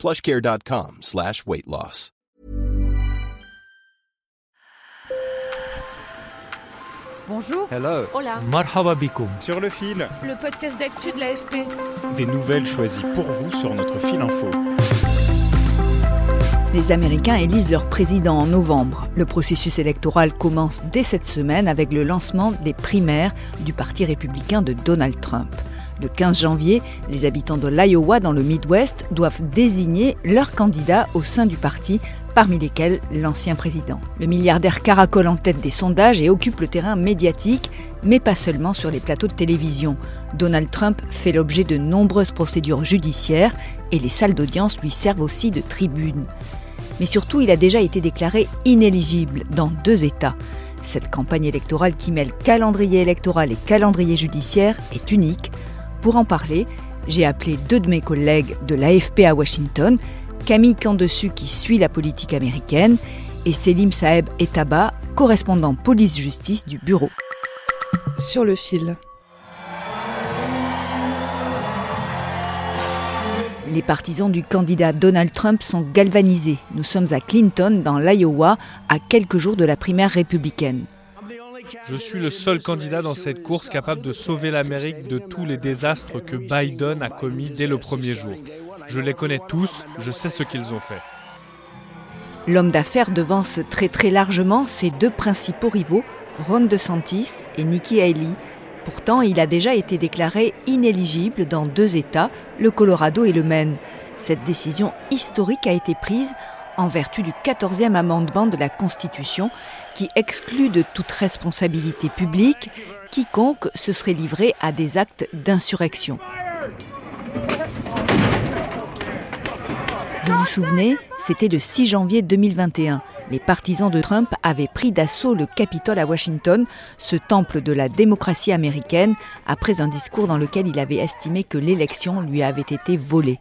plushcare.com slash weight loss. Bonjour. Hello. Hola. Marhaba. Sur le fil, Le podcast d'actu de l'AFP. des nouvelles choisies pour vous sur notre fil info. Les Américains élisent leur président en novembre. Le processus électoral commence dès cette semaine avec le lancement des primaires du Parti républicain de Donald Trump. Le 15 janvier, les habitants de l'Iowa dans le Midwest doivent désigner leur candidat au sein du parti, parmi lesquels l'ancien président. Le milliardaire caracole en tête des sondages et occupe le terrain médiatique, mais pas seulement sur les plateaux de télévision. Donald Trump fait l'objet de nombreuses procédures judiciaires et les salles d'audience lui servent aussi de tribune. Mais surtout, il a déjà été déclaré inéligible dans deux États. Cette campagne électorale qui mêle calendrier électoral et calendrier judiciaire est unique. Pour en parler, j'ai appelé deux de mes collègues de l'AFP à Washington, Camille Candessu qui suit la politique américaine et Selim Saeb Etaba, correspondant police-justice du bureau. Sur le fil. Les partisans du candidat Donald Trump sont galvanisés. Nous sommes à Clinton, dans l'Iowa, à quelques jours de la primaire républicaine. Je suis le seul candidat dans cette course capable de sauver l'Amérique de tous les désastres que Biden a commis dès le premier jour. Je les connais tous, je sais ce qu'ils ont fait. L'homme d'affaires devance très très largement ses deux principaux rivaux, Ron DeSantis et Nikki Haley. Pourtant, il a déjà été déclaré inéligible dans deux États, le Colorado et le Maine. Cette décision historique a été prise en vertu du 14e amendement de la Constitution qui exclut de toute responsabilité publique quiconque se serait livré à des actes d'insurrection. Vous vous souvenez, c'était le 6 janvier 2021. Les partisans de Trump avaient pris d'assaut le Capitole à Washington, ce temple de la démocratie américaine, après un discours dans lequel il avait estimé que l'élection lui avait été volée.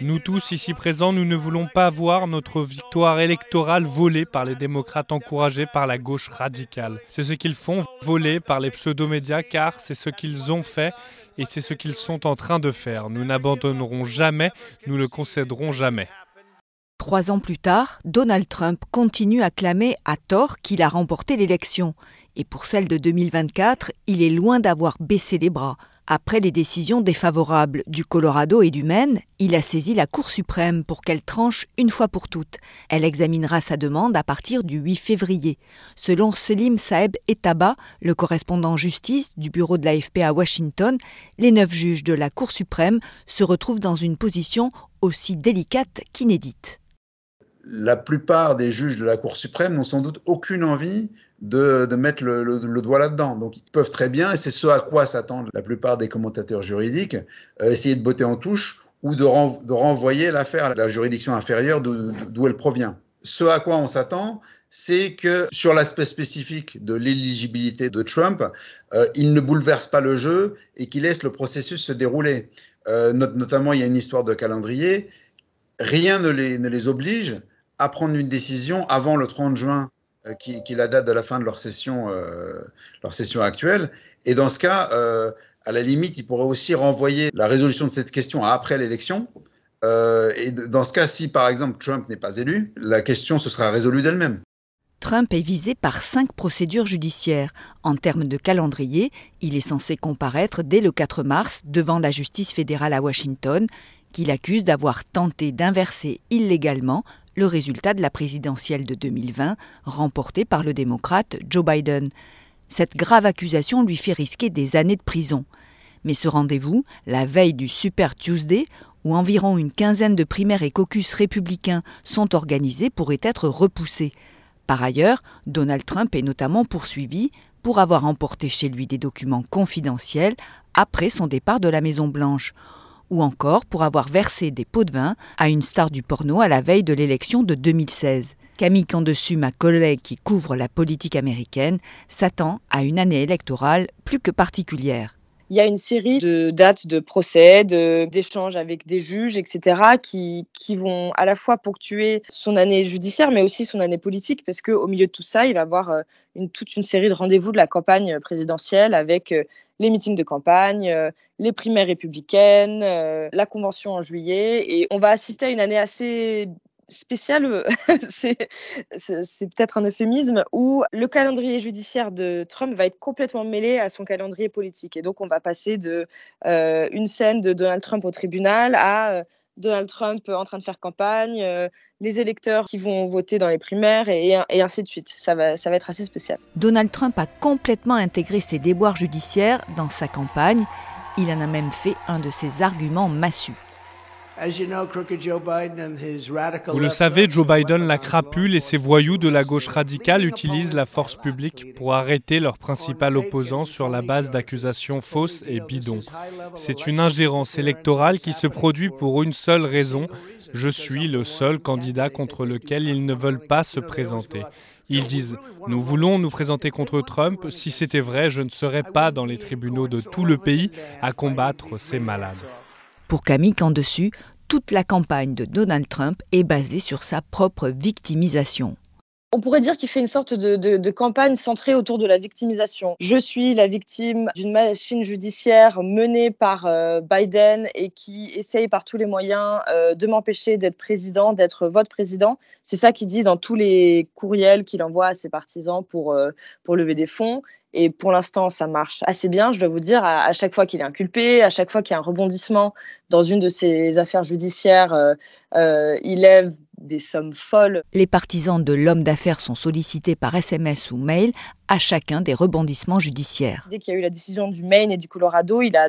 Nous tous ici présents, nous ne voulons pas voir notre victoire électorale volée par les démocrates encouragés par la gauche radicale. C'est ce qu'ils font, voler par les pseudo-médias, car c'est ce qu'ils ont fait et c'est ce qu'ils sont en train de faire. Nous n'abandonnerons jamais, nous le concéderons jamais. Trois ans plus tard, Donald Trump continue à clamer à tort qu'il a remporté l'élection. Et pour celle de 2024, il est loin d'avoir baissé les bras. Après les décisions défavorables du Colorado et du Maine, il a saisi la Cour suprême pour qu'elle tranche une fois pour toutes. Elle examinera sa demande à partir du 8 février. Selon Selim Saeb Etaba, le correspondant justice du bureau de l'AFP à Washington, les neuf juges de la Cour suprême se retrouvent dans une position aussi délicate qu'inédite. La plupart des juges de la Cour suprême n'ont sans doute aucune envie de, mettre le, doigt là-dedans. Donc ils peuvent très bien, et c'est ce à quoi s'attendent la plupart des commentateurs juridiques, euh, essayer de botter en touche ou de, ren de renvoyer l'affaire à la juridiction inférieure d'où elle provient. Ce à quoi on s'attend, c'est que sur l'aspect spécifique de l'éligibilité de Trump, euh, il ne bouleverse pas le jeu et qu'il laisse le processus se dérouler. Euh, not notamment, il y a une histoire de calendrier. Rien ne les, oblige à prendre une décision avant le 30 juin, qui, qui, est la date de la fin de leur session, euh, leur session actuelle. Et dans ce cas, euh, à la limite, ils pourraient aussi renvoyer la résolution de cette question après l'élection. Euh, et dans ce cas, si par exemple Trump n'est pas élu, la question se sera résolue d'elle-même. Trump est visé par cinq procédures judiciaires. En termes de calendrier, il est censé comparaître dès le 4 mars devant la justice fédérale à Washington, qu'il accuse d'avoir tenté d'inverser illégalement le résultat de la présidentielle de 2020, remportée par le démocrate Joe Biden. Cette grave accusation lui fait risquer des années de prison. Mais ce rendez-vous, la veille du Super Tuesday, où environ une quinzaine de primaires et caucus républicains sont organisés, pourrait être repoussé. Par ailleurs, Donald Trump est notamment poursuivi pour avoir emporté chez lui des documents confidentiels après son départ de la Maison-Blanche. Ou encore pour avoir versé des pots de vin à une star du porno à la veille de l'élection de 2016. Camille Candessu, ma collègue qui couvre la politique américaine, s'attend à une année électorale plus que particulière il y a une série de dates de procès, d'échanges avec des juges, etc., qui, qui vont à la fois ponctuer son année judiciaire, mais aussi son année politique, parce qu'au milieu de tout ça, il va avoir euh, toute une série de rendez-vous de la campagne présidentielle avec euh, les meetings de campagne, euh, les primaires républicaines, la convention en juillet, et on va assister à une année assez spécial, euh, c'est peut-être un euphémisme, où le calendrier judiciaire de Trump va être complètement mêlé à son calendrier politique. Et donc, on va passer de euh, une scène de Donald Trump au tribunal à euh, Donald Trump en train de faire campagne, les électeurs qui vont voter dans les primaires et, ainsi de suite. Ça va être assez spécial. Donald Trump a complètement intégré ses déboires judiciaires dans sa campagne. Il en a même fait un de ses arguments massus. Vous le savez, Joe Biden, la crapule et ses voyous de la gauche radicale utilisent la force publique pour arrêter leur principal opposant sur la base d'accusations fausses et bidons. C'est une ingérence électorale qui se produit pour une seule raison. Je suis le seul candidat contre lequel ils ne veulent pas se présenter. Ils disent Nous voulons nous présenter contre Trump. Si c'était vrai, je ne serais pas dans les tribunaux de tout le pays à combattre ces malades. Pour Camille Candessu, toute la campagne de Donald Trump est basée sur sa propre victimisation. On pourrait dire qu'il fait une sorte de, campagne centrée autour de la victimisation. Je suis la victime d'une machine judiciaire menée par euh, Biden et qui essaye par tous les moyens euh, de m'empêcher d'être président, d'être votre président. C'est ça qu'il dit dans tous les courriels qu'il envoie à ses partisans pour, euh, pour lever des fonds. Et pour l'instant, ça marche assez bien, je dois vous dire. À, chaque fois qu'il est inculpé, à chaque fois qu'il y a un rebondissement dans une de ses affaires judiciaires, il lève des sommes folles. Les partisans de l'homme d'affaires sont sollicités par SMS ou mail à chacun des rebondissements judiciaires. Dès qu'il y a eu la décision du Maine et du Colorado, il a,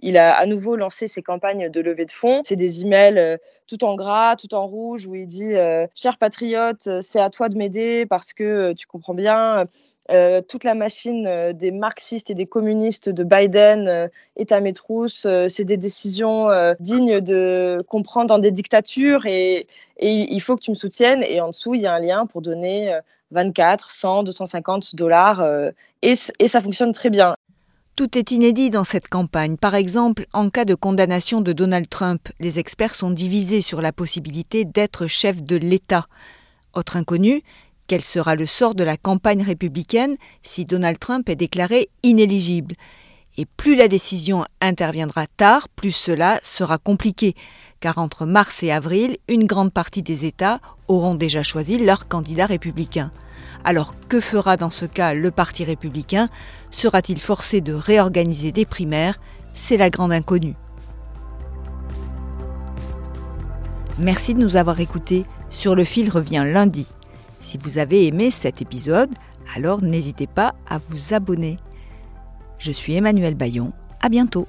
il a à nouveau lancé ses campagnes de levée de fonds. C'est des emails euh, tout en gras, tout en rouge, où il dit Cher patriote, c'est à toi de m'aider parce que tu comprends bien, euh, toute la machine euh, des marxistes et des communistes de Biden euh, est à mes trousses. c'est des décisions dignes de comprendre dans des dictatures et, il faut que tu me soutiennes. Et en dessous, il y a un lien pour donner 24, 100, 250 dollars et ça fonctionne très bien. Tout est inédit dans cette campagne. Par exemple, en cas de condamnation de Donald Trump, les experts sont divisés sur la possibilité d'être chef de l'État. Autre inconnu, quel sera le sort de la campagne républicaine si Donald Trump est déclaré inéligible? Et plus la décision interviendra tard, plus cela sera compliqué, car entre mars et avril, une grande partie des États auront déjà choisi leur candidat républicain. Alors que fera dans ce cas le Parti républicain? Sera-t-il forcé de réorganiser des primaires? C'est la grande inconnue. Merci de nous avoir écoutés. Sur le fil revient lundi. Si vous avez aimé cet épisode, alors n'hésitez pas à vous abonner. Je suis Emmanuel Bayon, à bientôt.